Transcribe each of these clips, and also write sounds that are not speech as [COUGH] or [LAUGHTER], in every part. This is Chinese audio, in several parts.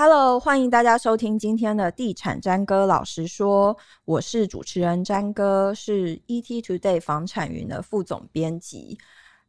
Hello，欢迎大家收听今天的地产詹哥老实说，我是主持人詹哥，是 ET Today 房产云的副总编辑。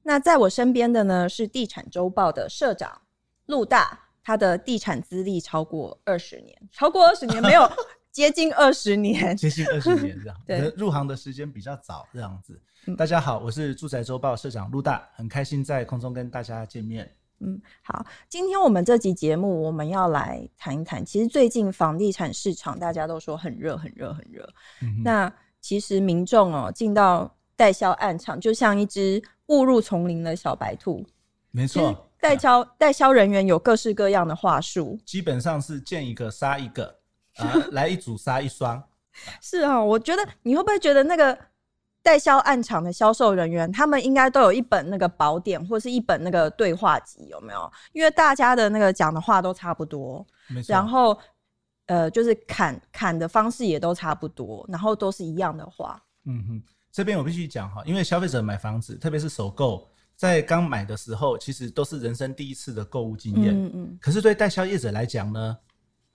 那在我身边的呢是地产周报的社长陆大，他的地产资历超过二十年，超过二十年没有 [LAUGHS] 接近二十年，接近二十年这样。[LAUGHS] 对，入行的时间比较早这样子。嗯、大家好，我是住宅周报社长陆大，很开心在空中跟大家见面。嗯，好，今天我们这集节目我们要来谈一谈，其实最近房地产市场大家都说很热，很热，很热。嗯、那其实民众哦进到代销暗场，就像一只误入丛林的小白兔。没错，代销代销人员有各式各样的话术，基本上是见一个杀一个啊，[LAUGHS] 来一组杀一双。是啊、哦，我觉得你会不会觉得那个？代销案场的销售人员，他们应该都有一本那个宝典，或是一本那个对话集，有没有？因为大家的那个讲的话都差不多。然后，呃，就是砍砍的方式也都差不多，然后都是一样的话。嗯哼，这边我必须讲哈，因为消费者买房子，特别是首购，在刚买的时候，其实都是人生第一次的购物经验。嗯嗯。可是对代销业者来讲呢，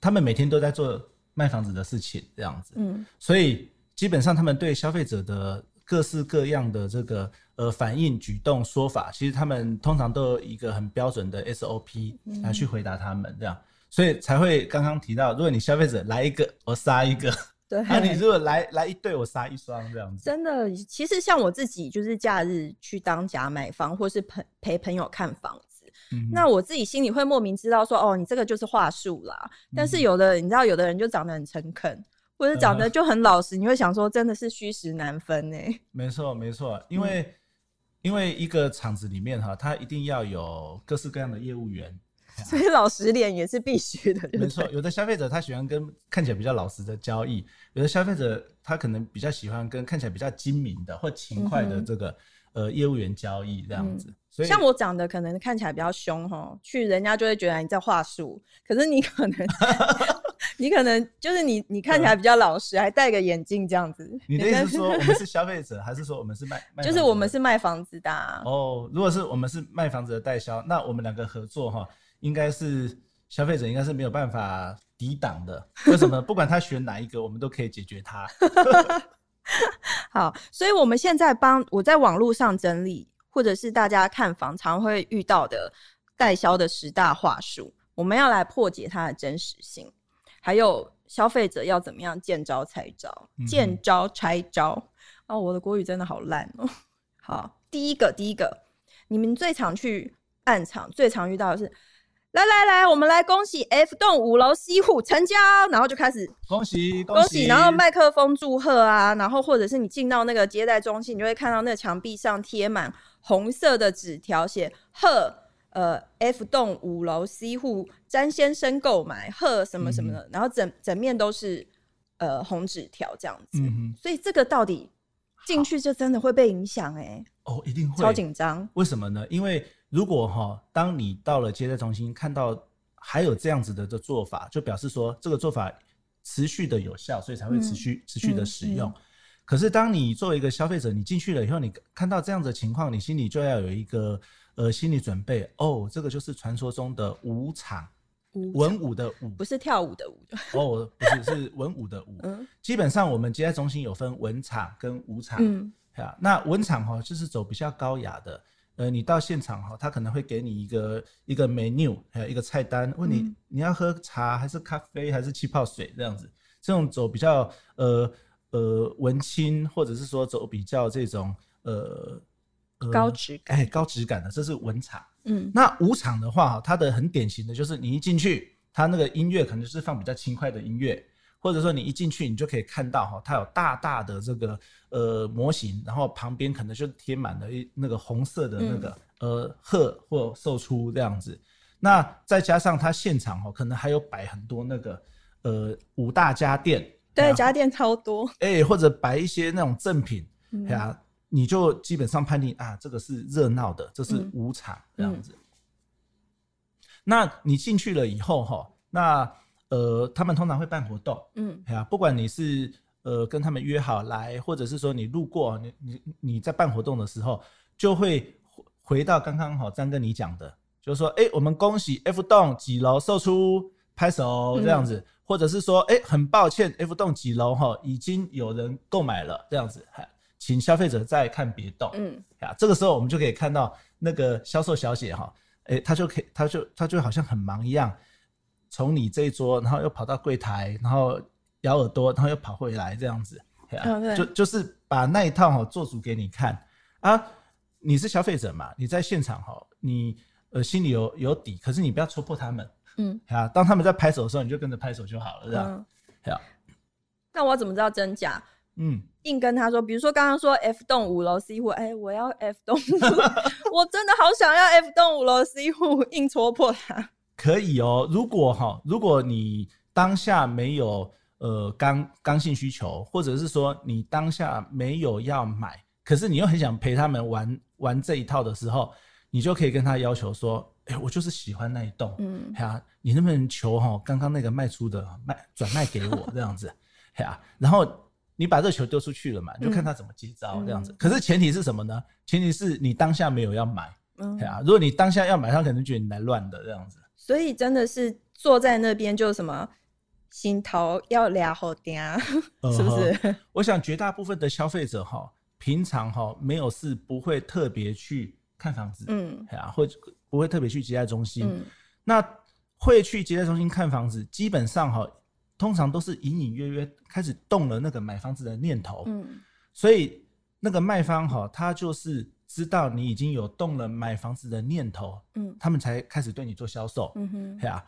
他们每天都在做卖房子的事情，这样子。嗯。所以基本上他们对消费者的各式各样的这个呃反应、举动、说法，其实他们通常都有一个很标准的 SOP 来去回答他们这样，所以才会刚刚提到，如果你消费者来一个，我杀一个；[LAUGHS] 对，那你如果来来一对，我杀一双这样子。真的，其实像我自己，就是假日去当假买房，或是陪陪朋友看房子，嗯、那我自己心里会莫名知道说，哦，你这个就是话术啦。但是有的，你知道，有的人就长得很诚恳。或者长得就很老实，呃、你会想说真的是虚实难分呢？没错，没错，因为、嗯、因为一个厂子里面哈，它一定要有各式各样的业务员，[LAUGHS] 所以老实脸也是必须的。没错，有的消费者他喜欢跟看起来比较老实的交易，有的消费者他可能比较喜欢跟看起来比较精明的或勤快的这个、嗯、呃业务员交易这样子。嗯、所以像我长得可能看起来比较凶哈，去人家就会觉得你在话术，可是你可能。[LAUGHS] 你可能就是你，你看起来比较老实，嗯、还戴个眼镜这样子。你的意思是说我们是消费者，还是说我们是卖？[LAUGHS] 卖就是我们是卖房子的、啊。哦，如果是我们是卖房子的代销，那我们两个合作哈，应该是消费者应该是没有办法抵挡的。为什么？[LAUGHS] 不管他选哪一个，我们都可以解决他。[LAUGHS] 好，所以我们现在帮我在网络上整理，或者是大家看房常会遇到的代销的十大话术，我们要来破解它的真实性。还有消费者要怎么样见招拆招，见招拆招、嗯、哦！我的国语真的好烂哦。好，第一个，第一个，你们最常去暗场，最常遇到的是，来来来，我们来恭喜 F 栋五楼 C 户成交，然后就开始恭喜恭喜，然后麦克风祝贺啊，然后或者是你进到那个接待中心，你就会看到那个墙壁上贴满红色的纸条，写贺。呃，F 栋五楼 C 户詹先生购买贺什么什么的，嗯、然后整整面都是呃红纸条这样子，嗯、所以这个到底进去就真的会被影响哎、欸？哦，一定会超紧张。为什么呢？因为如果哈，当你到了接待中心看到还有这样子的的做法，就表示说这个做法持续的有效，所以才会持续、嗯、持续的使用。可是当你作为一个消费者，你进去了以后，你看到这样的情况，你心里就要有一个。呃，心理准备哦，这个就是传说中的舞场，文武的武，不是跳舞的舞。哦，不是，是文武的武。嗯，基本上我们接待中心有分文场跟武场。嗯，那文场哈就是走比较高雅的，呃，你到现场哈，他可能会给你一个一个 menu，还有一个菜单，问你、嗯、你要喝茶还是咖啡还是气泡水这样子，这种走比较呃呃文青，或者是说走比较这种呃。高质感，哎，高质感的，这是文场。嗯，那武场的话，它的很典型的就是你一进去，它那个音乐可能是放比较轻快的音乐，或者说你一进去，你就可以看到哈，它有大大的这个呃模型，然后旁边可能就贴满了一那个红色的那个、嗯、呃贺或售出这样子。那再加上它现场哦，可能还有摆很多那个呃五大家电，对，家电超多，哎，或者摆一些那种赠品，呀、嗯。你就基本上判定啊，这个是热闹的，这是舞场这样子。嗯。嗯、那你进去了以后哈，那呃，他们通常会办活动，嗯，啊，不管你是呃跟他们约好来，或者是说你路过，你你你在办活动的时候，就会回到刚刚好詹哥你讲的，就是说，哎、欸，我们恭喜 F 栋几楼售出拍手这样子，嗯、或者是说，哎、欸，很抱歉，F 栋几楼哈，已经有人购买了这样子，请消费者再看别动。嗯，啊，这个时候我们就可以看到那个销售小姐哈，哎、欸，她就可以，她就她就好像很忙一样，从你这一桌，然后又跑到柜台，然后咬耳朵，然后又跑回来这样子，啊，就就是把那一套哈做足给你看啊。你是消费者嘛，你在现场哈，你呃心里有有底，可是你不要戳破他们。嗯，[LAUGHS] 啊，当他们在拍手的时候，你就跟着拍手就好了，这样。嗯，好。那我怎么知道真假？嗯，硬跟他说，比如说刚刚说 F 栋五楼 C 户，哎、欸，我要 F 栋，[LAUGHS] 我真的好想要 F 栋五楼 C 户，硬戳破他。可以哦，如果哈，如果你当下没有呃刚刚性需求，或者是说你当下没有要买，可是你又很想陪他们玩玩这一套的时候，你就可以跟他要求说。哎、欸，我就是喜欢那一栋，嗯，呀、啊，你能不能求哈，刚刚那个卖出的卖转卖给我这样子，呀、啊，然后你把这球丢出去了嘛，就看他怎么接招这样子。嗯、可是前提是什么呢？前提是你当下没有要买，嗯，呀，如果你当下要买，他可能觉得你来乱的这样子。所以真的是坐在那边就什么心头要俩好点，[LAUGHS] 是不是、呃？我想绝大部分的消费者哈，平常哈没有事不会特别去看房子，嗯，呀，或者。不会特别去接待中心，嗯、那会去接待中心看房子，基本上哈，通常都是隐隐约约开始动了那个买房子的念头，嗯，所以那个卖方哈，他就是知道你已经有动了买房子的念头，嗯，他们才开始对你做销售，嗯哼，对啊，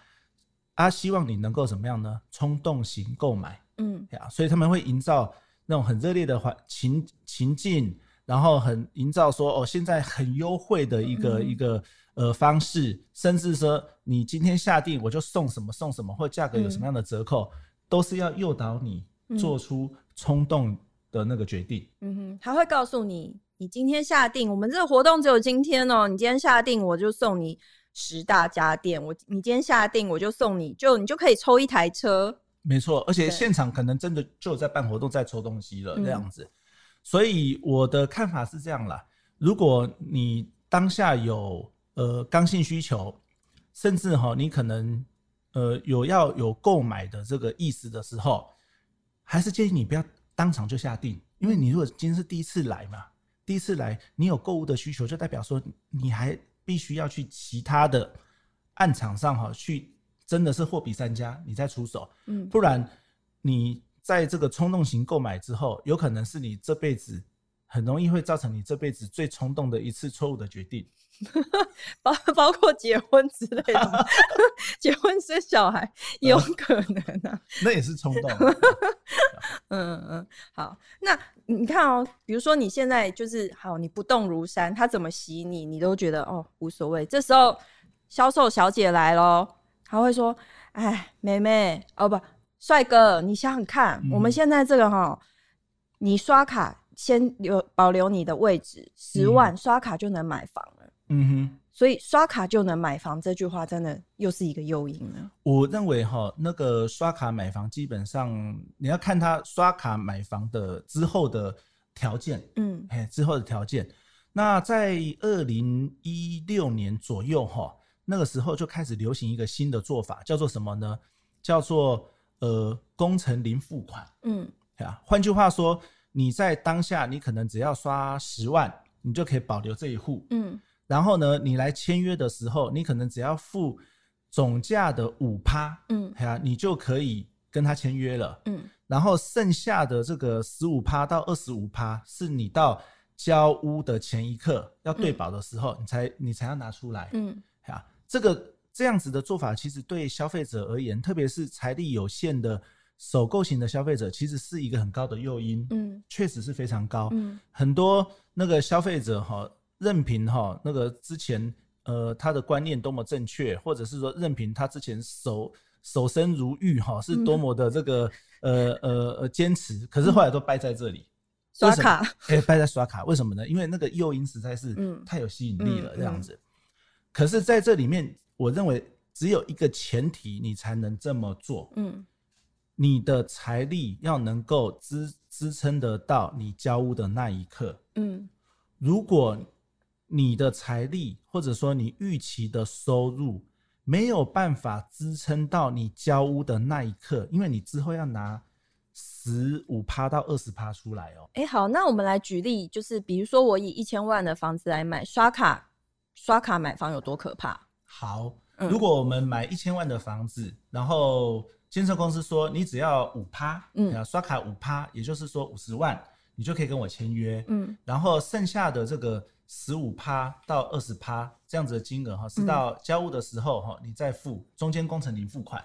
啊，希望你能够怎么样呢？冲动型购买，嗯，对啊，所以他们会营造那种很热烈的环情情境，然后很营造说哦，现在很优惠的一个、嗯、一个。呃，方式，甚至说你今天下定我就送什么送什么，或价格有什么样的折扣，嗯、都是要诱导你做出冲动的那个决定。嗯哼，他会告诉你，你今天下定，我们这个活动只有今天哦、喔，你今天下定我就送你十大家电，我你今天下定我就送你就你就可以抽一台车。没错，而且现场可能真的就在办活动，在抽东西了这样子。嗯、所以我的看法是这样啦，如果你当下有。呃，刚性需求，甚至哈，你可能呃有要有购买的这个意思的时候，还是建议你不要当场就下定，因为你如果今天是第一次来嘛，第一次来，你有购物的需求，就代表说你还必须要去其他的案场上哈，去真的是货比三家，你再出手，嗯，不然你在这个冲动型购买之后，有可能是你这辈子很容易会造成你这辈子最冲动的一次错误的决定。[LAUGHS] 包 [LAUGHS] 包括结婚之类的，[LAUGHS] 结婚生小孩有可能啊，那也是冲动。嗯嗯，好，那你看哦，比如说你现在就是好，你不动如山，他怎么洗你，你都觉得哦无所谓。这时候销售小姐来咯，她会说：“哎，妹妹哦不，帅哥，你想想看，嗯、我们现在这个哈，你刷卡先留保留你的位置，十万、嗯、刷卡就能买房了。”嗯哼，所以刷卡就能买房这句话，真的又是一个诱因了。我认为哈，那个刷卡买房，基本上你要看他刷卡买房的之后的条件，嗯，哎，之后的条件。那在二零一六年左右哈，那个时候就开始流行一个新的做法，叫做什么呢？叫做呃工程零付款。嗯，啊，换句话说，你在当下你可能只要刷十万，你就可以保留这一户。嗯。然后呢，你来签约的时候，你可能只要付总价的五趴，嗯，啊，你就可以跟他签约了，嗯。然后剩下的这个十五趴到二十五趴，是你到交屋的前一刻要对保的时候，嗯、你才你才要拿出来，嗯，啊，这个这样子的做法，其实对消费者而言，特别是财力有限的首购型的消费者，其实是一个很高的诱因，嗯，确实是非常高，嗯，很多那个消费者哈。任凭哈那个之前呃他的观念多么正确，或者是说任凭他之前守守身如玉哈是多么的这个、嗯、呃呃呃坚持，可是后来都败在这里。刷卡，哎，败在刷卡，为什么呢？因为那个诱因实在是太有吸引力了，这样子。嗯嗯嗯、可是在这里面，我认为只有一个前提，你才能这么做。嗯，你的财力要能够支支撑得到你交屋的那一刻。嗯，如果你的财力，或者说你预期的收入没有办法支撑到你交屋的那一刻，因为你之后要拿十五趴到二十趴出来哦。哎、欸，好，那我们来举例，就是比如说我以一千万的房子来买，刷卡刷卡买房有多可怕？好，如果我们买一千万的房子，嗯、然后建设公司说你只要五趴，嗯，刷卡五趴，也就是说五十万，你就可以跟我签约，嗯，然后剩下的这个十五趴到二十趴这样子的金额哈，是到交屋的时候哈，你再付，中间工程零付款，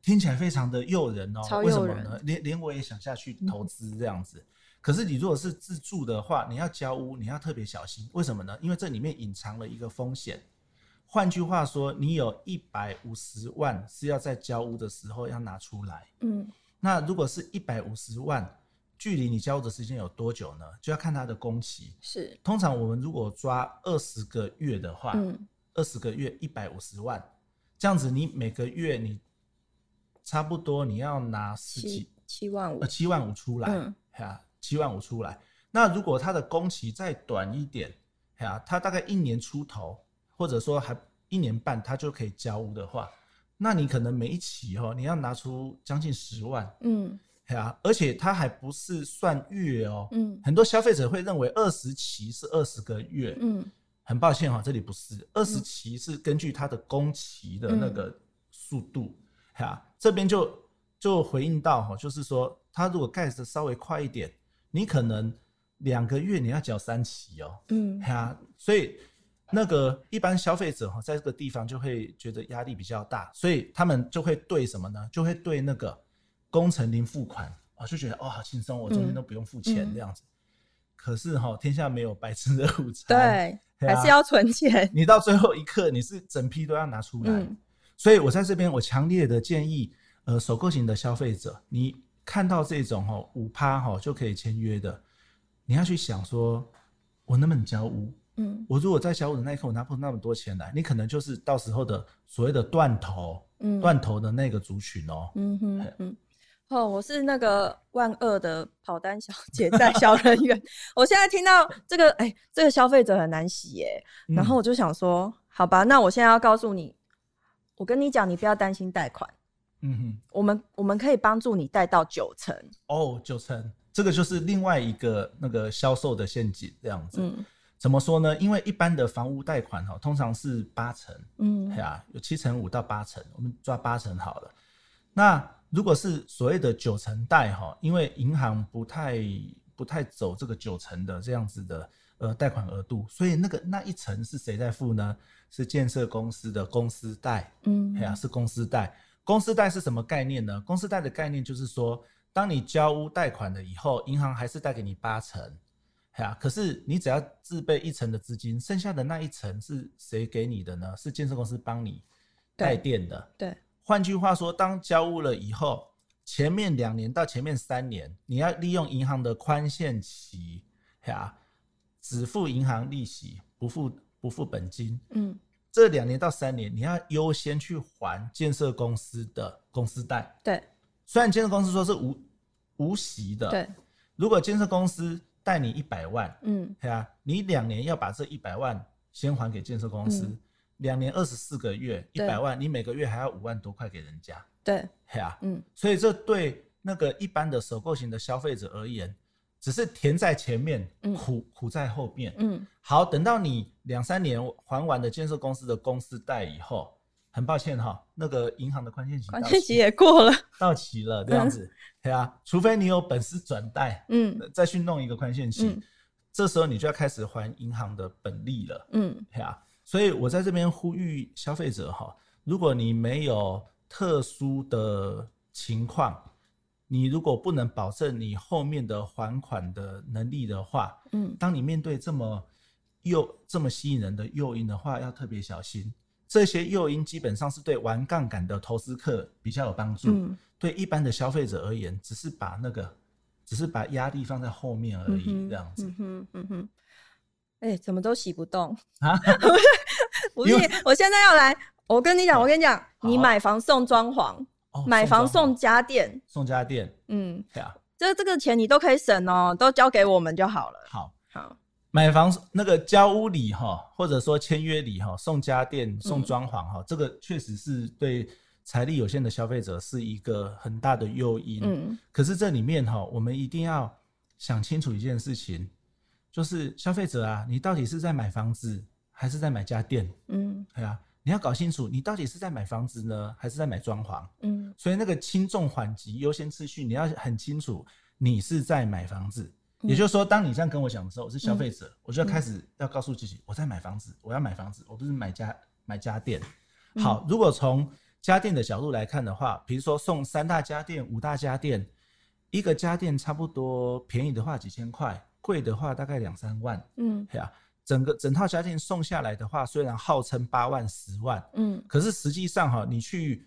听起来非常的诱人哦，为什么呢？连连我也想下去投资这样子。嗯可是你如果是自住的话，你要交屋，你要特别小心。为什么呢？因为这里面隐藏了一个风险。换句话说，你有一百五十万是要在交屋的时候要拿出来。嗯，那如果是一百五十万，距离你交屋的时间有多久呢？就要看它的工期。是，通常我们如果抓二十个月的话，嗯，二十个月一百五十万，这样子你每个月你差不多你要拿十几七万五，呃，七万五出来，嗯，七万五出来，那如果它的工期再短一点，呀，它大概一年出头，或者说还一年半，他就可以交屋的话，那你可能每一期哦，你要拿出将近十万，嗯，呀，而且它还不是算月哦，嗯，很多消费者会认为二十期是二十个月，嗯，很抱歉哈，这里不是，二十期是根据它的工期的那个速度，呀，这边就就回应到哈，就是说，它如果盖的稍微快一点。你可能两个月你要缴三期哦，嗯，啊，所以那个一般消费者哈，在这个地方就会觉得压力比较大，所以他们就会对什么呢？就会对那个工程零付款啊，就觉得哦好轻松，我中间都不用付钱这样子。可是哈，天下没有白吃的午餐，对，还是要存钱。你到最后一刻，你是整批都要拿出来。所以我在这边，我强烈的建议，呃，首购型的消费者，你。看到这种哈五趴哈就可以签约的，你要去想说，我能不能交屋？嗯，我如果在小五的那一刻我拿不出那么多钱来，你可能就是到时候的所谓的断头，嗯，断头的那个族群哦。嗯哼嗯，哦，我是那个万恶的跑单小姐在销人员，我现在听到这个，哎、欸，这个消费者很难洗耶，然后我就想说，好吧，那我现在要告诉你，我跟你讲，你不要担心贷款。嗯哼，我们我们可以帮助你贷到九成哦，九成，这个就是另外一个那个销售的陷阱，这样子。嗯，怎么说呢？因为一般的房屋贷款哈，通常是八成，嗯，对啊，有七成五到八成，我们抓八成好了。那如果是所谓的九成贷哈，因为银行不太不太走这个九成的这样子的呃贷款额度，所以那个那一层是谁在付呢？是建设公司的公司贷，嗯，是公司贷。公司贷是什么概念呢？公司贷的概念就是说，当你交屋贷款了以后，银行还是贷给你八成，呀，可是你只要自备一层的资金，剩下的那一层是谁给你的呢？是建设公司帮你带电的。对，换句话说，当交屋了以后，前面两年到前面三年，你要利用银行的宽限期，呀，只付银行利息，不付不付本金。嗯。这两年到三年，你要优先去还建设公司的公司贷。对，虽然建设公司说是无无息的。对，如果建设公司贷你一百万，嗯，对啊，你两年要把这一百万先还给建设公司，两、嗯、年二十四个月，一百万，你每个月还要五万多块给人家。对，对啊，嗯，所以这对那个一般的首购型的消费者而言。只是甜在前面，苦苦在后面。嗯，好，等到你两三年还完了建设公司的公司贷以后，很抱歉哈，那个银行的宽限期宽限期也过了，到期了这样子，对啊，除非你有本事转贷，嗯，再去弄一个宽限期，这时候你就要开始还银行的本利了，嗯，对啊，所以我在这边呼吁消费者哈，如果你没有特殊的情况。你如果不能保证你后面的还款的能力的话，嗯，当你面对这么诱这么吸引人的诱因的话，要特别小心。这些诱因基本上是对玩杠杆的投资客比较有帮助，嗯，对一般的消费者而言，只是把那个，只是把压力放在后面而已，这样子。嗯哼，嗯哼，哎、欸，怎么都洗不动。啊？[LAUGHS] 不是，我现在要来，我跟你讲，我跟你讲，你买房送装潢。买房送家电，送家电，嗯，对啊，这这个钱你都可以省哦，都交给我们就好了。好，好，买房那个交屋礼哈，或者说签约礼哈，送家电、送装潢哈，嗯、这个确实是对财力有限的消费者是一个很大的诱因。嗯，可是这里面哈，我们一定要想清楚一件事情，就是消费者啊，你到底是在买房子还是在买家电？嗯，对啊，你要搞清楚，你到底是在买房子呢，还是在买装潢？嗯，所以那个轻重缓急优先次序，你要很清楚，你是在买房子。也就是说，当你这样跟我讲的时候，我是消费者，嗯、我就要开始要告诉自己，我在买房子，我要买房子，我不是买家买家电。好，如果从家电的角度来看的话，比如说送三大家电、五大家电，一个家电差不多便宜的话几千块，贵的话大概两三万。嗯，对啊，整个整套家电送下来的话，虽然号称八万、十万，嗯，可是实际上哈，你去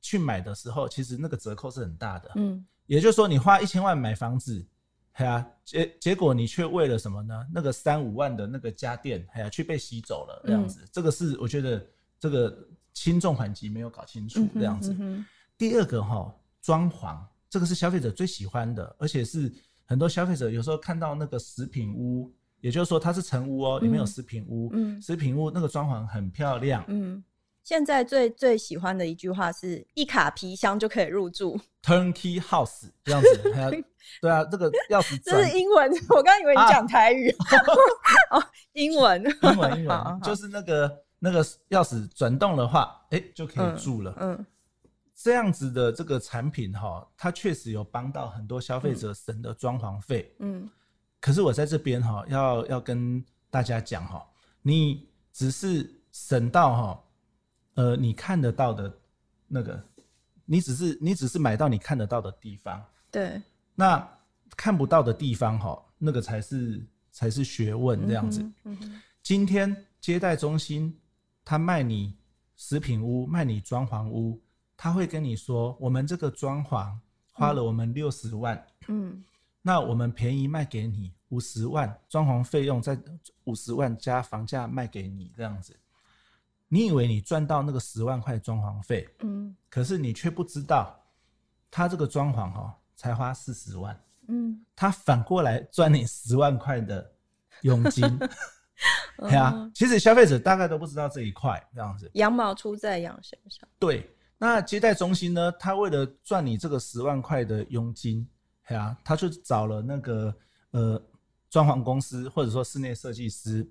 去买的时候，其实那个折扣是很大的。嗯，也就是说，你花一千万买房子。哎呀，结结果你却为了什么呢？那个三五万的那个家电，哎呀，却被吸走了这样子。嗯、这个是我觉得这个轻重缓急没有搞清楚这样子。嗯嗯嗯、第二个哈，装潢这个是消费者最喜欢的，而且是很多消费者有时候看到那个食品屋，也就是说它是成屋哦，里面有食品屋，嗯，食品屋那个装潢很漂亮，嗯。现在最最喜欢的一句话是一卡皮箱就可以入住，Turnkey House 这样子。对啊，这个钥匙这是英文，我刚以为你讲台语。[LAUGHS] 啊、哦，英文，英文，英文，就是那个那个钥匙转动的话，哎、欸，就可以住了。嗯，嗯这样子的这个产品哈，它确实有帮到很多消费者省的装潢费。嗯，可是我在这边哈，要要跟大家讲哈，你只是省到哈。呃，你看得到的那个，你只是你只是买到你看得到的地方，对。那看不到的地方，哈，那个才是才是学问这样子。嗯嗯、今天接待中心他卖你食品屋，卖你装潢屋，他会跟你说，我们这个装潢花了我们六十万，嗯，那我们便宜卖给你五十万，装潢费用在五十万加房价卖给你这样子。你以为你赚到那个十万块装潢费，嗯，可是你却不知道，他这个装潢哈才花四十万，嗯，他反过来赚你十万块的佣金，[LAUGHS] 对啊，其实消费者大概都不知道这一块这样子，羊毛出在羊身上。对，那接待中心呢，他为了赚你这个十万块的佣金，对啊，他就找了那个呃装潢公司或者说室内设计师，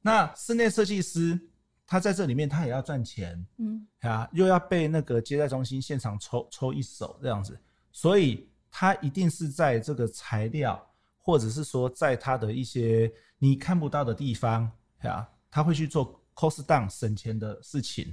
那室内设计师。他在这里面，他也要赚钱，嗯，啊，又要被那个接待中心现场抽抽一手这样子，所以他一定是在这个材料，或者是说在他的一些你看不到的地方，啊，他会去做 cost down 省钱的事情。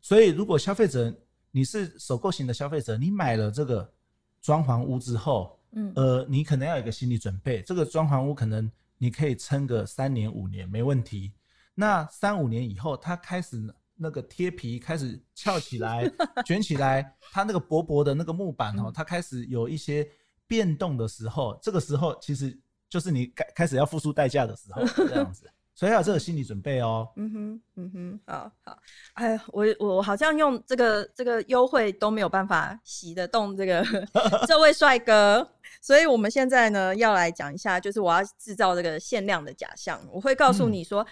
所以，如果消费者你是首购型的消费者，你买了这个装潢屋之后，嗯，呃，你可能要有一个心理准备，这个装潢屋可能你可以撑个三年五年没问题。那三五年以后，它开始那个贴皮开始翘起来、[LAUGHS] 卷起来，它那个薄薄的那个木板哦，它开始有一些变动的时候，这个时候其实就是你开开始要付出代价的时候，这样子，[LAUGHS] 所以要有这个心理准备哦。嗯哼，嗯哼，好好，哎，我我好像用这个这个优惠都没有办法洗得动这个 [LAUGHS] 这位帅哥，所以我们现在呢要来讲一下，就是我要制造这个限量的假象，我会告诉你说。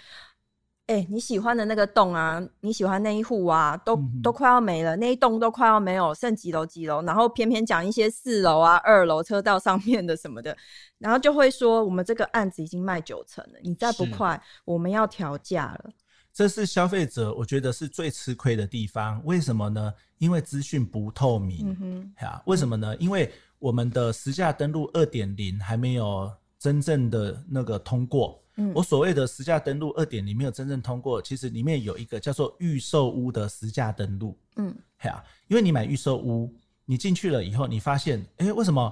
嗯哎、欸，你喜欢的那个栋啊，你喜欢那一户啊，都都快要没了，那一栋都快要没有，剩几楼几楼，然后偏偏讲一些四楼啊、二楼车道上面的什么的，然后就会说我们这个案子已经卖九成了，你再不快，我们要调价了。这是消费者我觉得是最吃亏的地方，为什么呢？因为资讯不透明。嗯哼，啊，为什么呢？因为我们的实价登录二点零还没有真正的那个通过。我所谓的实价登录二点零没有真正通过，其实里面有一个叫做预售屋的实价登录。嗯，啊，因为你买预售屋，你进去了以后，你发现，哎，为什么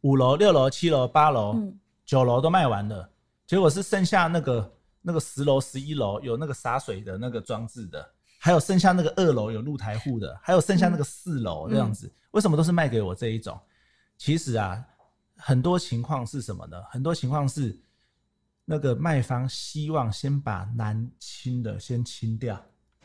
五楼、六楼、七楼、八楼、九楼都卖完了，结果是剩下那个那个十楼、十一楼有那个洒水的那个装置的，还有剩下那个二楼有露台户的，还有剩下那个四楼这样子，为什么都是卖给我这一种？其实啊，很多情况是什么呢？很多情况是。那个卖方希望先把难清的先清掉，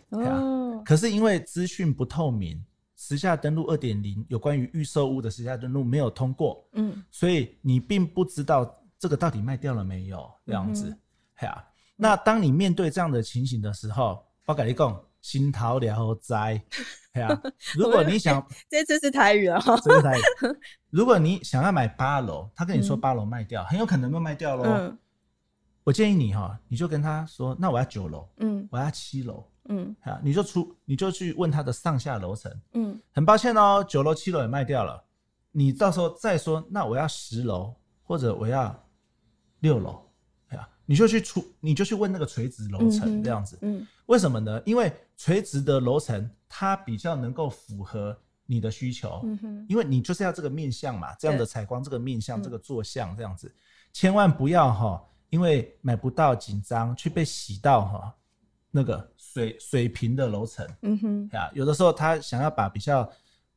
哦，可是因为资讯不透明，实价登录二点零有关于预售屋的实价登录没有通过，嗯，所以你并不知道这个到底卖掉了没有？这样子，哎呀、嗯哼，那当你面对这样的情形的时候，我跟你讲，心头了灾，哎呀，[LAUGHS] 如果你想，[LAUGHS] 这次是台语啊，这是台语。[LAUGHS] 如果你想要买八楼，他跟你说八楼卖掉，嗯、很有可能会卖掉喽。嗯、我建议你哈，你就跟他说，那我要九楼，嗯，我要七楼。嗯，啊，你就出，你就去问他的上下楼层。嗯，很抱歉哦，九楼、七楼也卖掉了，你到时候再说，那我要十楼或者我要六楼，啊，你就去出，你就去问那个垂直楼层这样子。嗯，为什么呢？因为垂直的楼层它比较能够符合你的需求。嗯哼，因为你就是要这个面向嘛，这样的采光，这个面向，这个坐向这样子，千万不要哈，因为买不到紧张去被洗到哈。那个水水平的楼层，嗯哼，呀，有的时候他想要把比较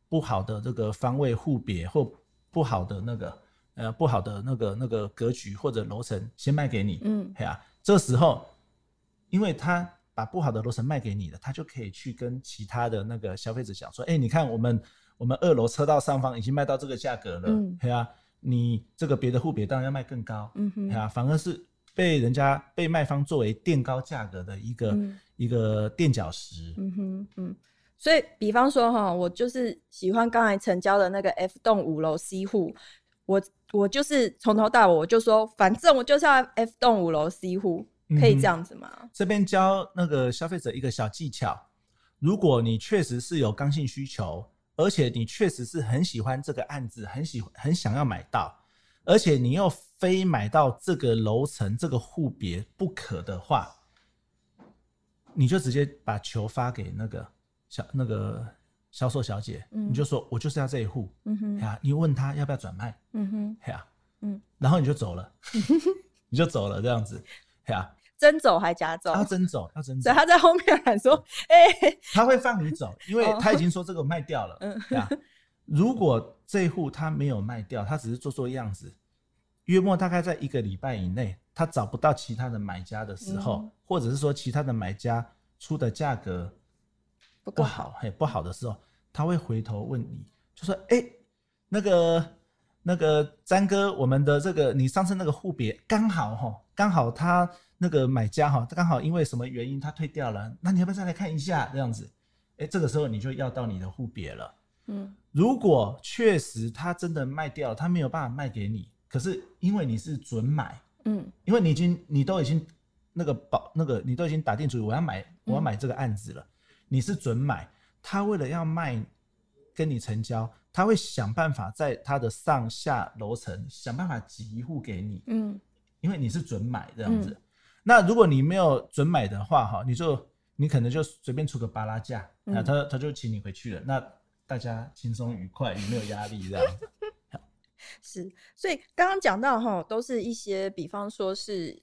不好的这个方位互别或不好的那个呃不好的那个那个格局或者楼层先卖给你，嗯，呀，这时候因为他把不好的楼层卖给你了，他就可以去跟其他的那个消费者讲说，哎，你看我们我们二楼车道上方已经卖到这个价格了，嗯，对啊，你这个别的户别当然要卖更高，嗯哼，啊，反而是。被人家被卖方作为垫高价格的一个、嗯、一个垫脚石。嗯哼嗯，所以比方说哈，我就是喜欢刚才成交的那个 F 栋五楼 C 户，我我就是从头到尾我就说，反正我就是要 F 栋五楼 C 户，可以这样子吗？嗯、这边教那个消费者一个小技巧，如果你确实是有刚性需求，而且你确实是很喜欢这个案子，很喜欢很想要买到。而且你又非买到这个楼层这个户别不可的话，你就直接把球发给那个小那个销售小姐，嗯、你就说我就是要这一户，嗯哼，呀，你问他要不要转卖，嗯哼，呀，嗯，然后你就走了，[LAUGHS] 你就走了这样子，呀，真走还假走？他真走，他真走。他在后面喊说，哎、欸，他会放你走，[LAUGHS] 因为他已经说这个卖掉了，嗯，呀。如果这一户他没有卖掉，他只是做做样子，约莫大概在一个礼拜以内，他找不到其他的买家的时候，嗯、或者是说其他的买家出的价格不好，嘿，不好的时候，他会回头问你，就说：“哎、欸，那个那个詹哥，我们的这个你上次那个户别刚好哈，刚好他那个买家哈，刚好因为什么原因他退掉了，那你要不要再来看一下这样子？哎、欸，这个时候你就要到你的户别了。”嗯，如果确实他真的卖掉，他没有办法卖给你，可是因为你是准买，嗯，因为你已经你都已经那个保那个你都已经打定主意我要买我要买这个案子了，嗯、你是准买，他为了要卖跟你成交，他会想办法在他的上下楼层想办法挤一户给你，嗯，因为你是准买这样子，嗯、那如果你没有准买的话，哈，你就你可能就随便出个巴拉价，那、嗯、他他就请你回去了，那。大家轻松愉快，也没有压力，这样子。[LAUGHS] 是，所以刚刚讲到哈，都是一些，比方说是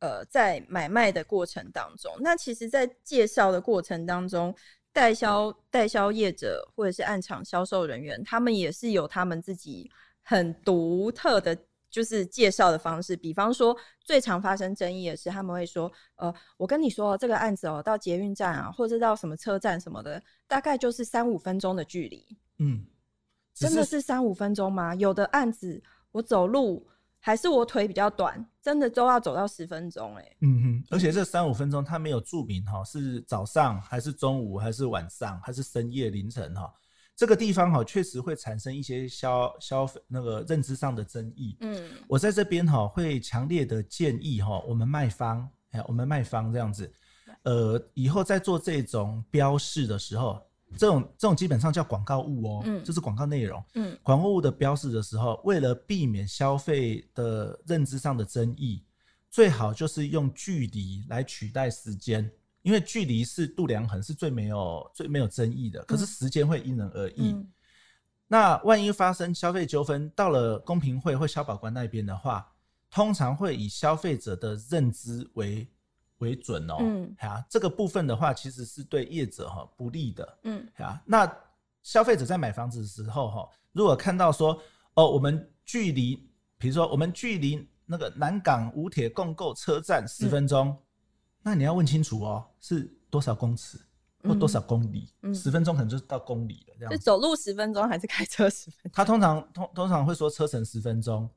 呃，在买卖的过程当中，那其实，在介绍的过程当中，代销代销业者或者是案场销售人员，他们也是有他们自己很独特的。就是介绍的方式，比方说最常发生争议的是，他们会说：“呃，我跟你说这个案子哦，到捷运站啊，或者到什么车站什么的，大概就是三五分钟的距离。”嗯，真的是三五分钟吗？有的案子我走路还是我腿比较短，真的都要走到十分钟哎。嗯哼，而且这三五分钟它没有注明哈，是早上还是中午还是晚上还是深夜凌晨哈。这个地方哈，确实会产生一些消消费那个认知上的争议。嗯，我在这边哈会强烈的建议哈，我们卖方哎，我们卖方这样子，呃，以后在做这种标示的时候，这种这种基本上叫广告物哦，嗯，这是广告内容，嗯，广告物的标示的时候，为了避免消费的认知上的争议，最好就是用距离来取代时间。因为距离是度量衡，是最没有最没有争议的，可是时间会因人而异。嗯、那万一发生消费纠纷，到了公平会或消保官那边的话，通常会以消费者的认知为为准哦。嗯，啊，这个部分的话，其实是对业者哈不利的。嗯，啊，那消费者在买房子的时候哈，如果看到说哦，我们距离，比如说我们距离那个南港五铁共购车站十分钟。嗯那你要问清楚哦，是多少公尺或多少公里？嗯，十分钟可能就是到公里了，这样。是走路十分钟还是开车十分钟？他通常通通常会说车程十分钟，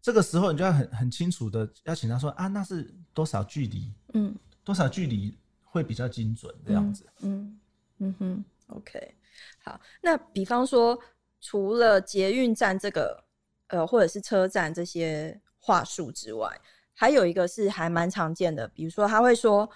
这个时候你就要很很清楚的邀请他说啊，那是多少距离？嗯，多少距离会比较精准这样子？嗯嗯哼，OK，好，那比方说除了捷运站这个呃或者是车站这些话术之外，还有一个是还蛮常见的，比如说他会说，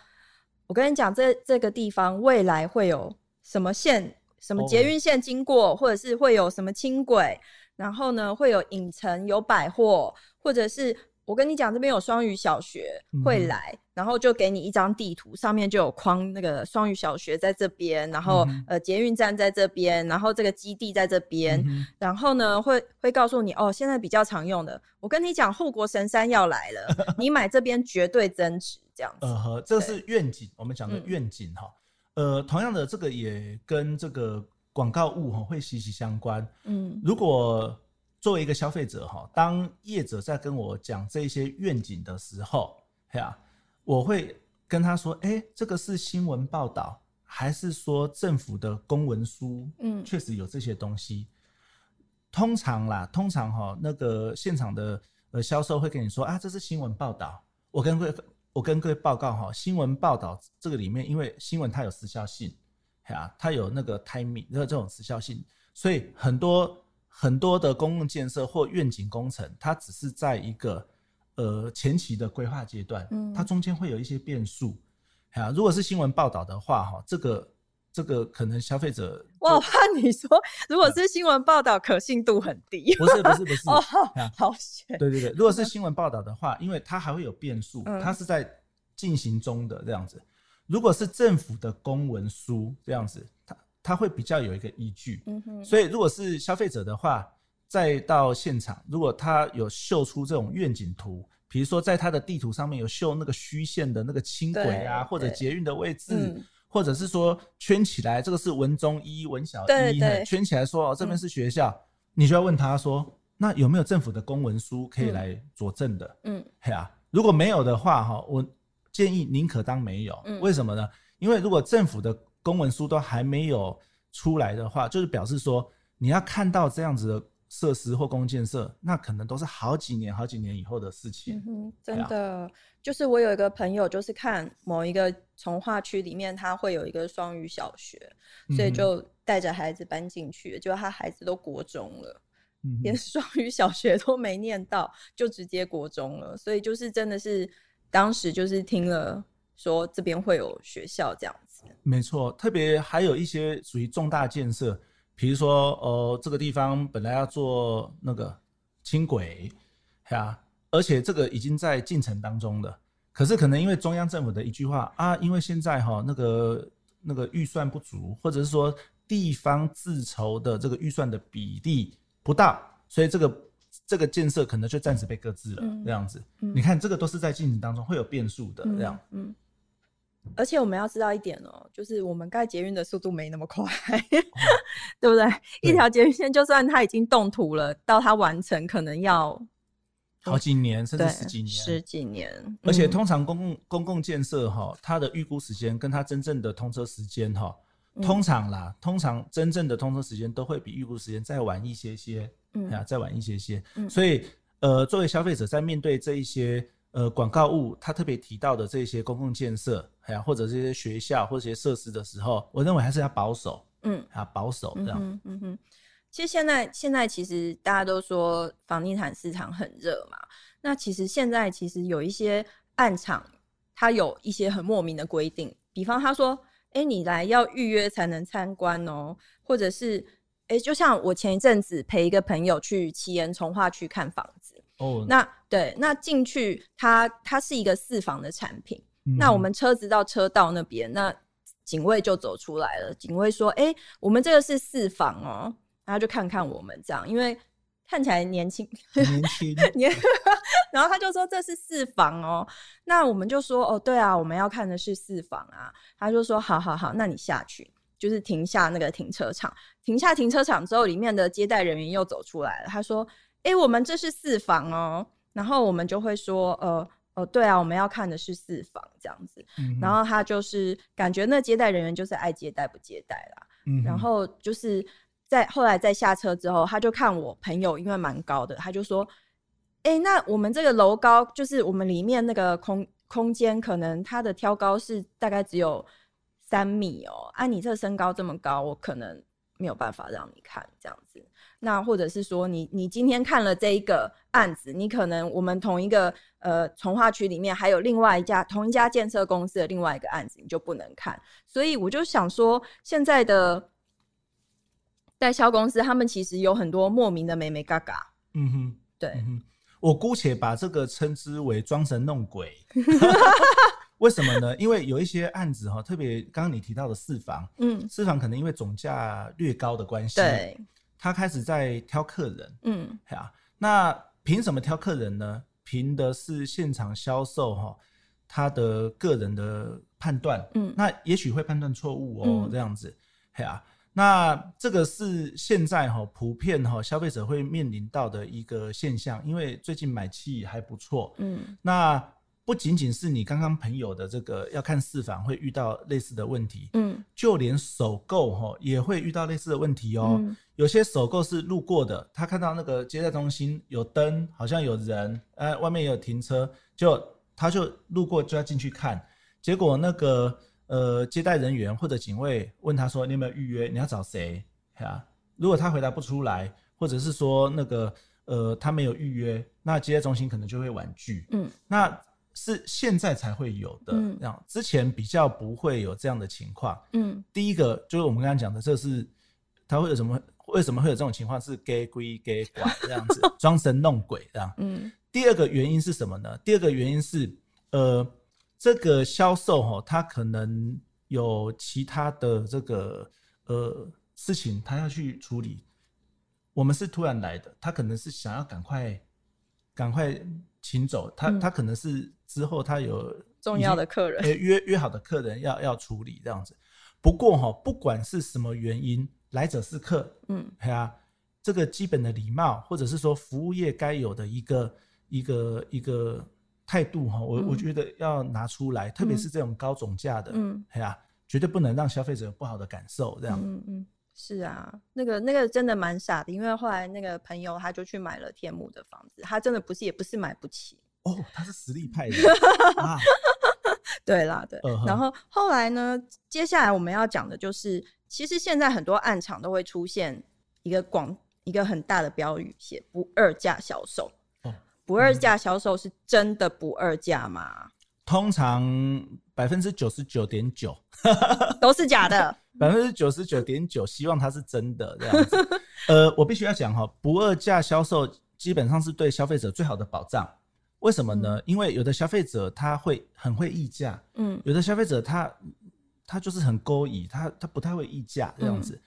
我跟你讲这这个地方未来会有什么线，什么捷运线经过，oh. 或者是会有什么轻轨。然后呢，会有影城、有百货，或者是我跟你讲，这边有双语小学会来，嗯、然后就给你一张地图，上面就有框那个双语小学在这边，然后、嗯、呃捷运站在这边，然后这个基地在这边，嗯、然后呢会会告诉你哦，现在比较常用的，我跟你讲护国神山要来了，[LAUGHS] 你买这边绝对增值，这样子。呃呵，这是愿景，我们讲的愿景哈、嗯。呃，同样的，这个也跟这个。广告物哈会息息相关。嗯，如果作为一个消费者哈，当业者在跟我讲这些愿景的时候，呀，我会跟他说：“哎，这个是新闻报道，还是说政府的公文书？嗯，确实有这些东西。通常啦，通常哈，那个现场的呃销售会跟你说啊，这是新闻报道。我跟各位，我跟各位报告哈，新闻报道这个里面，因为新闻它有时效性。”啊，它有那个 timing，那个这种时效性，所以很多很多的公共建设或愿景工程，它只是在一个呃前期的规划阶段，嗯，它中间会有一些变数。啊，如果是新闻报道的话，哈，这个这个可能消费者，[LAUGHS] 我怕你说，如果是新闻报道，可信度很低。不是不是不是，哦，好险。对对对，如果是新闻报道的话，因为它还会有变数，它是在进行中的这样子。如果是政府的公文书这样子，它它会比较有一个依据。嗯哼。所以如果是消费者的话，再到现场，如果他有秀出这种愿景图，比如说在他的地图上面有秀那个虚线的那个轻轨啊，或者捷运的位置，嗯，或者是说圈起来，这个是文中一、文小一，圈起来说哦，这边是学校，嗯，你就要问他说，那有没有政府的公文书可以来佐证的？嗯，嘿啊，如果没有的话，哈，我。建议宁可当没有，为什么呢？因为如果政府的公文书都还没有出来的话，就是表示说你要看到这样子的设施或公共建设，那可能都是好几年、好几年以后的事情。嗯，真的，就是我有一个朋友，就是看某一个从化区里面，他会有一个双语小学，所以就带着孩子搬进去，结果他孩子都国中了，连双语小学都没念到，就直接国中了，所以就是真的是。当时就是听了说这边会有学校这样子，没错，特别还有一些属于重大建设，比如说呃这个地方本来要做那个轻轨，呀，而且这个已经在进程当中了，可是可能因为中央政府的一句话啊，因为现在哈那个那个预算不足，或者是说地方自筹的这个预算的比例不到，所以这个。这个建设可能就暂时被搁置了，嗯、这样子、嗯。你看，这个都是在进行当中会有变数的，这样嗯。嗯。而且我们要知道一点哦，就是我们盖捷运的速度没那么快，哦、[LAUGHS] 对不对？对一条捷运线，就算它已经动土了，到它完成可能要好几年，甚至十几年。十几年。而且通常公共公共建设哈，它的预估时间跟它真正的通车时间哈，通常啦，通常真正的通车时间都会比预估时间再晚一些些。嗯，啊，再晚一些些，嗯，所以，呃，作为消费者在面对这一些呃广告物，它特别提到的这些公共建设，还有或者这些学校或者这些设施的时候，我认为还是要保守，嗯，啊，保守这样，嗯嗯哼。其实现在现在其实大家都说房地产市场很热嘛，那其实现在其实有一些暗场，它有一些很莫名的规定，比方他说，哎、欸，你来要预约才能参观哦，或者是。哎、欸，就像我前一阵子陪一个朋友去奇岩从化区看房子，哦、oh.，那对，那进去它它是一个四房的产品，嗯、那我们车子到车道那边，那警卫就走出来了，警卫说：“哎、欸，我们这个是四房哦。”然后就看看我们这样，因为看起来年轻，年轻 [LAUGHS] 年，然后他就说这是四房哦，那我们就说：“哦，对啊，我们要看的是四房啊。”他就说：“好好好，那你下去。”就是停下那个停车场，停下停车场之后，里面的接待人员又走出来了。他说：“哎、欸，我们这是四房哦。”然后我们就会说：“呃，哦，对啊，我们要看的是四房这样子。嗯”然后他就是感觉那接待人员就是爱接待不接待啦。嗯。然后就是在后来在下车之后，他就看我朋友因为蛮高的，他就说：“哎、欸，那我们这个楼高，就是我们里面那个空空间，可能它的挑高是大概只有三米哦。啊，你这身高这么高，我可能没有办法让你看这样子。那或者是说你，你你今天看了这一个案子，你可能我们同一个呃从化区里面还有另外一家同一家建设公司的另外一个案子，你就不能看。所以我就想说，现在的代销公司他们其实有很多莫名的美美嘎嘎。嗯哼，对，嗯哼，我姑且把这个称之为装神弄鬼。[LAUGHS] 为什么呢？因为有一些案子哈，特别刚刚你提到的四房，嗯，四房可能因为总价略高的关系，对。他开始在挑客人，嗯，啊，那凭什么挑客人呢？凭的是现场销售哈，他的个人的判断，嗯，那也许会判断错误哦，嗯、这样子，啊，那这个是现在哈普遍哈消费者会面临到的一个现象，因为最近买气还不错，嗯，那。不仅仅是你刚刚朋友的这个要看四房会遇到类似的问题，嗯，就连首购哈也会遇到类似的问题哦。嗯、有些首购是路过的，他看到那个接待中心有灯，好像有人，呃，外面也有停车，就他就路过就要进去看，结果那个呃接待人员或者警卫问他说：“你有没有预约？你要找谁？”啊，如果他回答不出来，或者是说那个呃他没有预约，那接待中心可能就会婉拒，嗯，那。是现在才会有的，这样、嗯、之前比较不会有这样的情况。嗯，第一个就是我们刚刚讲的，这是他会有什么？为什么会有这种情况？是假鬼假怪这样子，[LAUGHS] 装神弄鬼这样。嗯，第二个原因是什么呢？第二个原因是，呃，这个销售哈，他可能有其他的这个呃事情，他要去处理。我们是突然来的，他可能是想要赶快赶快请走，他他可能是。之后他有重要的客人，约约好的客人要要处理这样子。不过哈，不管是什么原因，来者是客，嗯，对啊，这个基本的礼貌，或者是说服务业该有的一个一个一个态度哈，我我觉得要拿出来，特别是这种高总价的，嗯，对啊，绝对不能让消费者有不好的感受，这样，嗯嗯，是啊，那个那个真的蛮傻的，因为后来那个朋友他就去买了天母的房子，他真的不是也不是买不起。哦，他是实力派的 [LAUGHS] 啊，对啦，对。Uh huh. 然后后来呢，接下来我们要讲的就是，其实现在很多暗场都会出现一个广一个很大的标语，写不二价销售。哦，不二价销售是真的不二价吗？通常百分之九十九点九都是假的，百分之九十九点九希望它是真的这样子。[LAUGHS] 呃，我必须要讲哈，不二价销售基本上是对消费者最好的保障。为什么呢？嗯、因为有的消费者他会很会议价，嗯，有的消费者他他就是很勾引，他他不太会议价这样子。嗯、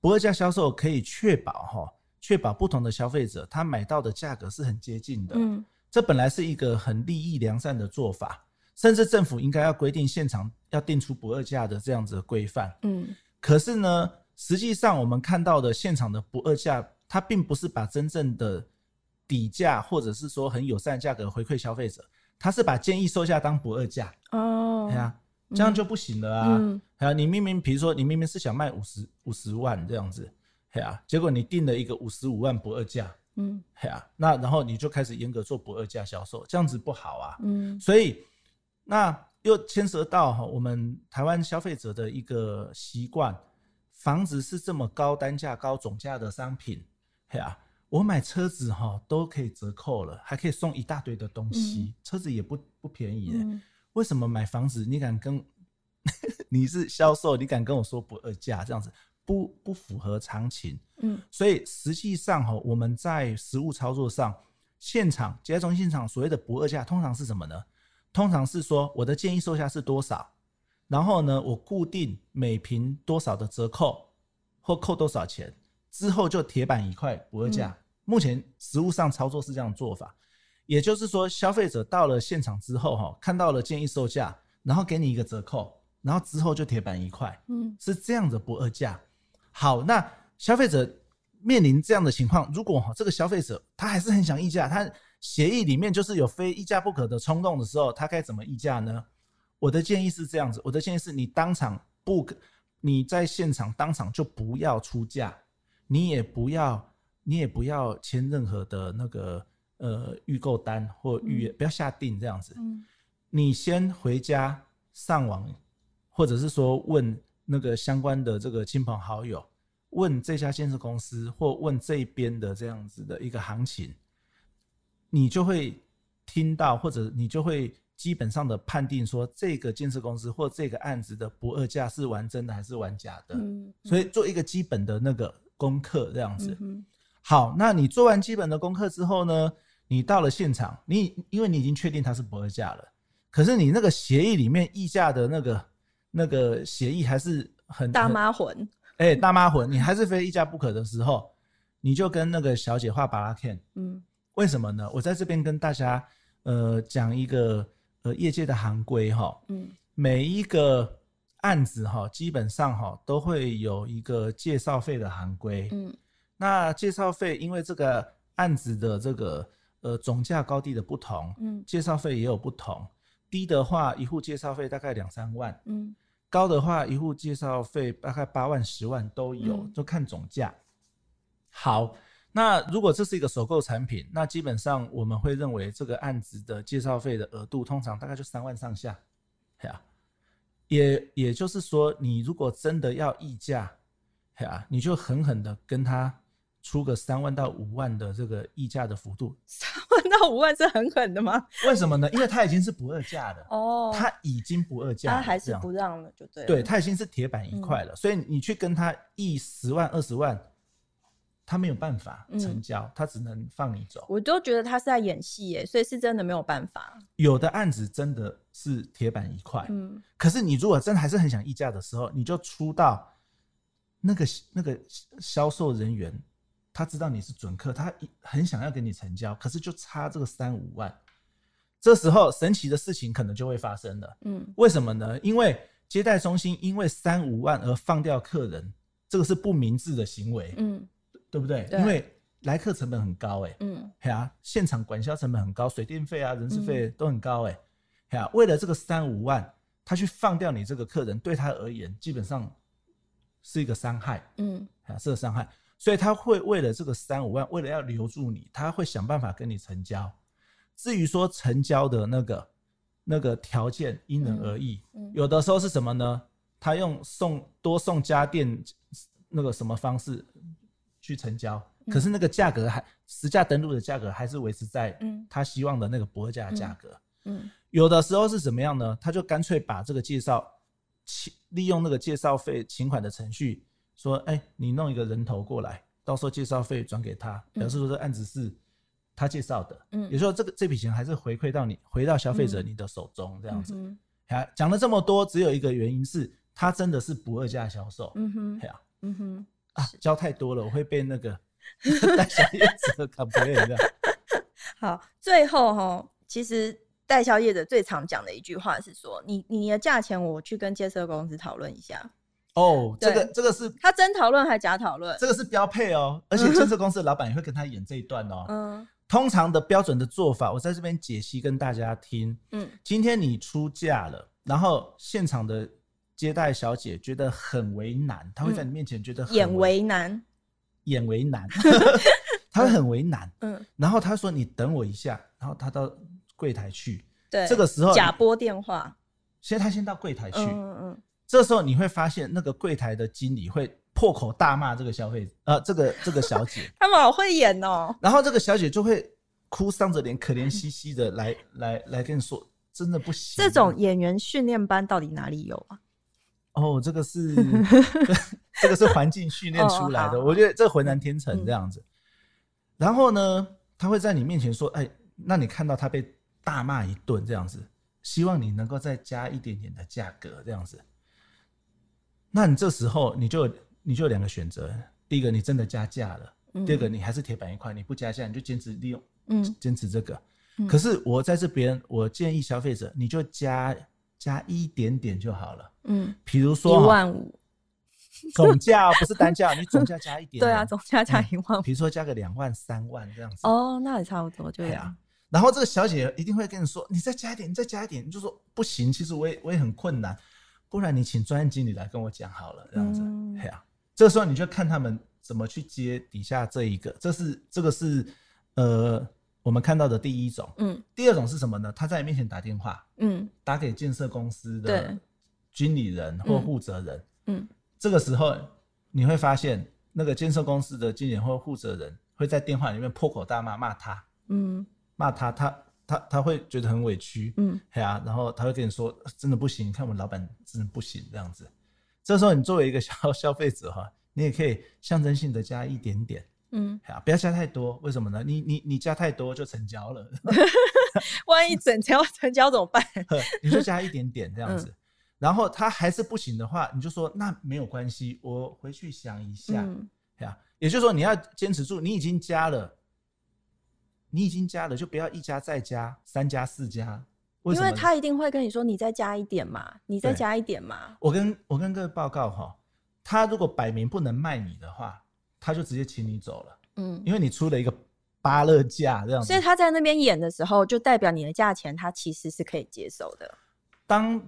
不二价销售可以确保哈，确保不同的消费者他买到的价格是很接近的。嗯，这本来是一个很利益良善的做法，甚至政府应该要规定现场要定出不二价的这样子的规范。嗯，可是呢，实际上我们看到的现场的不二价，它并不是把真正的。底价或者是说很友善的价格回馈消费者，他是把建议售价当不二价。哦，对啊，这样就不行了啊！嗯，啊，你明明比如说你明明是想卖五十五十万这样子，对啊，结果你定了一个五十五万不二价，嗯，对啊，那然后你就开始严格做不二价销售，这样子不好啊，嗯，所以那又牵涉到哈我们台湾消费者的一个习惯，房子是这么高单价高总价的商品，嘿啊。我买车子哈都可以折扣了，还可以送一大堆的东西，嗯、车子也不不便宜。嗯、为什么买房子你敢跟 [LAUGHS] 你是销售，你敢跟我说不二价这样子，不不符合常情。嗯，所以实际上哈，我们在实务操作上，现场接待中心现场所谓的不二价，通常是什么呢？通常是说我的建议售价是多少，然后呢，我固定每瓶多少的折扣或扣多少钱。之后就铁板一块不二价。目前实物上操作是这样做法，也就是说，消费者到了现场之后，哈，看到了建议售价，然后给你一个折扣，然后之后就铁板一块，嗯，是这样的不二价。好，那消费者面临这样的情况，如果哈这个消费者他还是很想议价，他协议里面就是有非议价不可的冲动的时候，他该怎么议价呢？我的建议是这样子，我的建议是你当场不，你在现场当场就不要出价。你也不要，你也不要签任何的那个呃预购单或预约，嗯、不要下定这样子。嗯、你先回家上网，或者是说问那个相关的这个亲朋好友，问这家建设公司或问这边的这样子的一个行情，你就会听到，或者你就会。基本上的判定说，这个建设公司或这个案子的不二价是玩真的还是玩假的，所以做一个基本的那个功课这样子。嗯、好，那你做完基本的功课之后呢，你到了现场，你因为你已经确定它是不二价了，可是你那个协议里面议价的那个那个协议还是很大妈魂，哎、欸，大妈魂，你还是非议价不可的时候，你就跟那个小姐画巴拉 Ken，嗯，为什么呢？我在这边跟大家呃讲一个。呃，业界的行规哈，嗯，每一个案子哈，基本上哈都会有一个介绍费的行规，嗯，那介绍费因为这个案子的这个呃总价高低的不同，嗯，介绍费也有不同，低的话一户介绍费大概两三万，嗯，高的话一户介绍费大概八万十万都有，嗯，就看总价。好。那如果这是一个首购产品，那基本上我们会认为这个案子的介绍费的额度通常大概就三万上下，呀，也也就是说，你如果真的要议价，呀，你就狠狠的跟他出个三万到五万的这个议价的幅度。三万到五万是狠狠的吗？为什么呢？因为他已经是不二价的哦，他已经不二价了，他还是不让了，就对了，对，他已经是铁板一块了，嗯、所以你去跟他议十万二十万。他没有办法成交，嗯、他只能放你走。我都觉得他是在演戏耶，所以是真的没有办法。有的案子真的是铁板一块，嗯。可是你如果真的还是很想议价的时候，你就出到那个那个销售人员，他知道你是准客，他很想要跟你成交，可是就差这个三五万。这时候神奇的事情可能就会发生了，嗯。为什么呢？因为接待中心因为三五万而放掉客人，这个是不明智的行为，嗯。对不对？对，因为来客成本很高，哎，嗯，嘿啊，现场管销成本很高，水电费啊、人事费都很高，哎，嘿啊，为了这个三五万，他去放掉你这个客人，对他而言基本上是一个伤害，嗯，啊，是个伤害，所以他会为了这个三五万，为了要留住你，他会想办法跟你成交。至于说成交的那个那个条件，因人而异，嗯，有的时候是什么呢？他用送多送家电那个什么方式。去成交，可是那个价格还实价登录的价格还是维持在他希望的那个不二价的价格。嗯，嗯，有的时候是怎么样呢？他就干脆把这个介绍，利用那个介绍费请款的程序，说，哎、欸，你弄一个人头过来，到时候介绍费转给他，表示说这案子是他介绍的。嗯，也就是说这个这笔钱还是回馈到你，回到消费者你的手中这样子。嗯，讲了这么多，只有一个原因是，他真的是不二价销售。嗯哼，嗯哼。啊，教太多了，我会被那个代销业者搞不会的。好，最后哈，其实代销业者最常讲的一句话是说：“你你的价钱，我去跟建设公司讨论一下。”哦，这个这个是他真讨论还假讨论？这个是标配哦，而且 [LAUGHS] 建设公司的老板也会跟他演这一段哦。嗯，通常的标准的做法，我在这边解析跟大家听。嗯，今天你出价了，然后现场的。接待小姐觉得很为难，她会在你面前觉得很为、嗯、为难，眼为难，[LAUGHS] 她会很为难。嗯，然后她说：“你等我一下。”然后她到柜台去。对，这个时候假拨电话。先她先到柜台去。嗯嗯。这时候你会发现，那个柜台的经理会破口大骂这个消费者，呃，这个这个小姐。[LAUGHS] 他们好会演哦。然后这个小姐就会哭丧着脸，可怜兮兮的来来来跟你说：“真的不行。”这种演员训练班到底哪里有啊？哦，这个是 [LAUGHS] [LAUGHS] 这个是环境训练出来的，哦、我觉得这浑然天成这样子。嗯、然后呢，他会在你面前说：“哎，那你看到他被大骂一顿这样子，希望你能够再加一点点的价格这样子。”那你这时候你就你就有两个选择：第一个，你真的加价了；嗯、第二个，你还是铁板一块，你不加价，你就坚持利用，嗯，坚持这个。嗯、可是我在这边，我建议消费者，你就加。加一点点就好了，嗯，比如说一万五，总价不是单价，[LAUGHS] 你总价加一点，对啊，总价加一万五，比如说加个两万、三万这样子，哦，那也差不多，对啊。然后这个小姐一定会跟你说，你再加一点，你再加一点，你就说不行，其实我也我也很困难，不然你请专业经理来跟我讲好了，这样子，对啊。这个时候你就看他们怎么去接底下这一个，这是这个是呃我们看到的第一种。嗯，第二种是什么呢？他在你面前打电话，嗯，打给建设公司的经理人或负责人，嗯，嗯，这个时候你会发现，那个建设公司的经理人或负责人会在电话里面破口大骂，骂他，嗯，骂他，他他他会觉得很委屈，嗯，对啊，然后他会跟你说，真的不行，你看我们老板真的不行，这样子。这时候你作为一个消消费者哈，你也可以象征性的加一点点。嗯，好，不要加太多，为什么呢？你你你加太多就成交了，[LAUGHS] 万一整条成交怎么办？你就加一点点这样子，嗯、然后他还是不行的话，你就说那没有关系，我回去想一下，嗯，也就是说你要坚持住，你已经加了，你已经加了，就不要一加再加，三加四加？因为他一定会跟你说，你再加一点嘛，你再加一点嘛。我跟我跟各位报告哈，他如果摆明不能卖你的话。他就直接请你走了，嗯，因为你出了一个芭乐价这样子，所以他在那边演的时候，就代表你的价钱他其实是可以接受的。当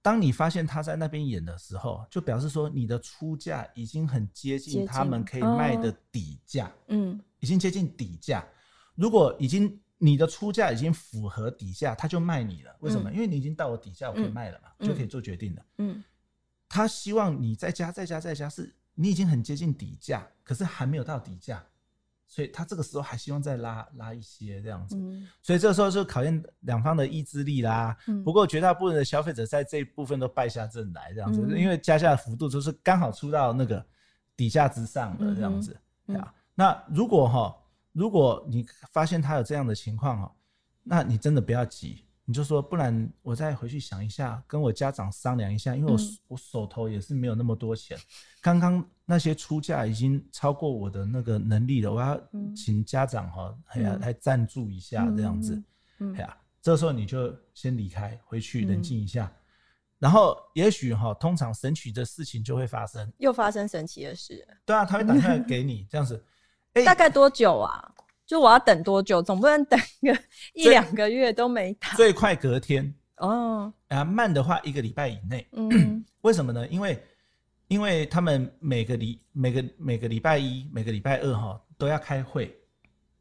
当你发现他在那边演的时候，就表示说你的出价已经很接近他们可以卖的底价，嗯，已经接近底价。如果已经你的出价已经符合底价，他就卖你了。为什么？因为你已经到我底价，我可以卖了嘛，就可以做决定了。嗯，他希望你再加、再加、再加是。你已经很接近底价，可是还没有到底价，所以他这个时候还希望再拉拉一些这样子，嗯、所以这个时候就考验两方的意志力啦。嗯、不过绝大部分的消费者在这一部分都败下阵来这样子，嗯、因为加价的幅度就是刚好出到那个底价之上的这样子。嗯嗯、那如果哈，如果你发现他有这样的情况哈，那你真的不要急。你就说，不然我再回去想一下，跟我家长商量一下，因为我、嗯、我手头也是没有那么多钱。刚刚那些出价已经超过我的那个能力了，我要请家长哈，哎呀、嗯，来赞助一下这样子。哎呀，这时候你就先离开，回去冷静一下，嗯、然后也许哈，通常神奇的事情就会发生，又发生神奇的事。对啊，他会打电话给你这样子。[LAUGHS] 大概多久啊？就我要等多久？总不能等个 [LAUGHS] 一两个月都没打。最快隔天哦，啊，慢的话一个礼拜以内。嗯，[CLEARS THROAT] 为什么呢？因为因为他们每个礼每个每个礼拜一、每个礼拜二哈都要开会，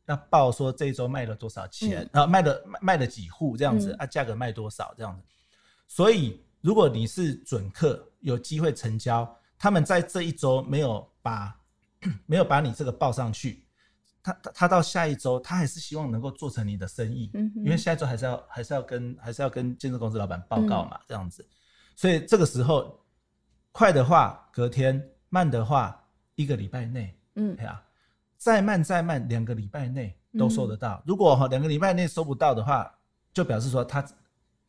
要报说这一周卖了多少钱，嗯、啊，卖了卖了几户这样子、嗯、啊，价格卖多少这样子。所以如果你是准客，有机会成交，他们在这一周没有把 [CLEARS THROAT] 没有把你这个报上去。他他他到下一周，他还是希望能够做成你的生意，嗯、哼因为下一周还是要还是要跟还是要跟建设公司老板报告嘛，嗯、这样子，所以这个时候快的话隔天，慢的话一个礼拜内，嗯，对啊，再慢再慢两个礼拜内都收得到。嗯、如果哈两个礼拜内收不到的话，就表示说他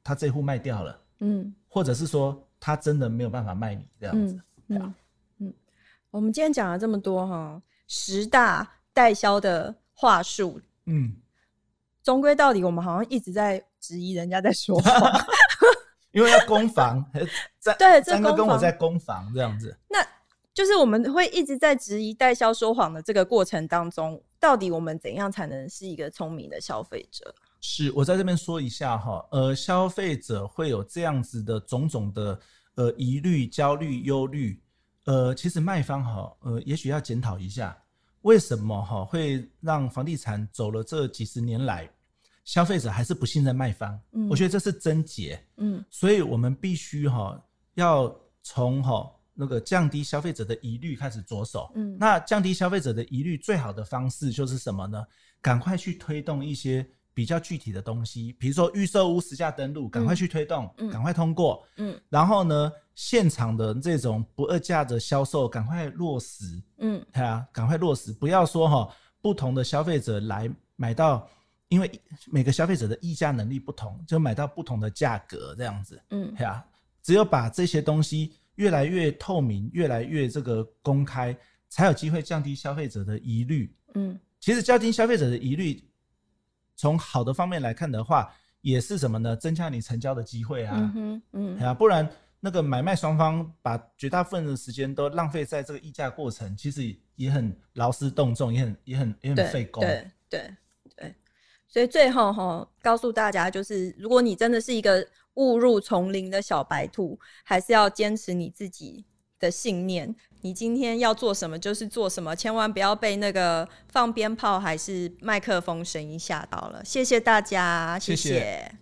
他这户卖掉了，嗯，或者是说他真的没有办法卖你这样子，嗯嗯，嗯，我们今天讲了这么多哈，十大。代销的话术，嗯，终归到底，我们好像一直在质疑人家在说话，[LAUGHS] 因为要攻防，[LAUGHS] 在对，三个跟我在攻防这样子，那就是我们会一直在质疑代销说谎的这个过程当中，到底我们怎样才能是一个聪明的消费者？是我在这边说一下哈，呃，消费者会有这样子的种种的呃疑虑、焦虑、忧虑，呃，其实卖方哈，呃，也许要检讨一下。为什么哈会让房地产走了这几十年来，消费者还是不信任卖方？嗯，我觉得这是症结。嗯，所以我们必须哈要从哈那个降低消费者的疑虑开始着手。嗯，那降低消费者的疑虑最好的方式就是什么呢？赶快去推动一些。比较具体的东西，比如说预售屋实价登录，赶快去推动，赶、嗯、快通过。嗯，然后呢，现场的这种不二价的销售，赶快落实。嗯，对啊，赶快落实，不要说哈，不同的消费者来买到，因为每个消费者的议价能力不同，就买到不同的价格这样子。嗯，对啊，只有把这些东西越来越透明，越来越这个公开，才有机会降低消费者的疑虑。嗯，其实降低消费者的疑虑。从好的方面来看的话，也是什么呢？增加你成交的机会啊，嗯嗯，啊，不然那个买卖双方把绝大部分的时间都浪费在这个议价过程，其实也很劳师动众，也很也很也很费工。对对对，所以最后哈，告诉大家就是，如果你真的是一个误入丛林的小白兔，还是要坚持你自己的信念。你今天要做什么就是做什么，千万不要被那个放鞭炮还是麦克风声音吓到了。谢谢大家，谢谢。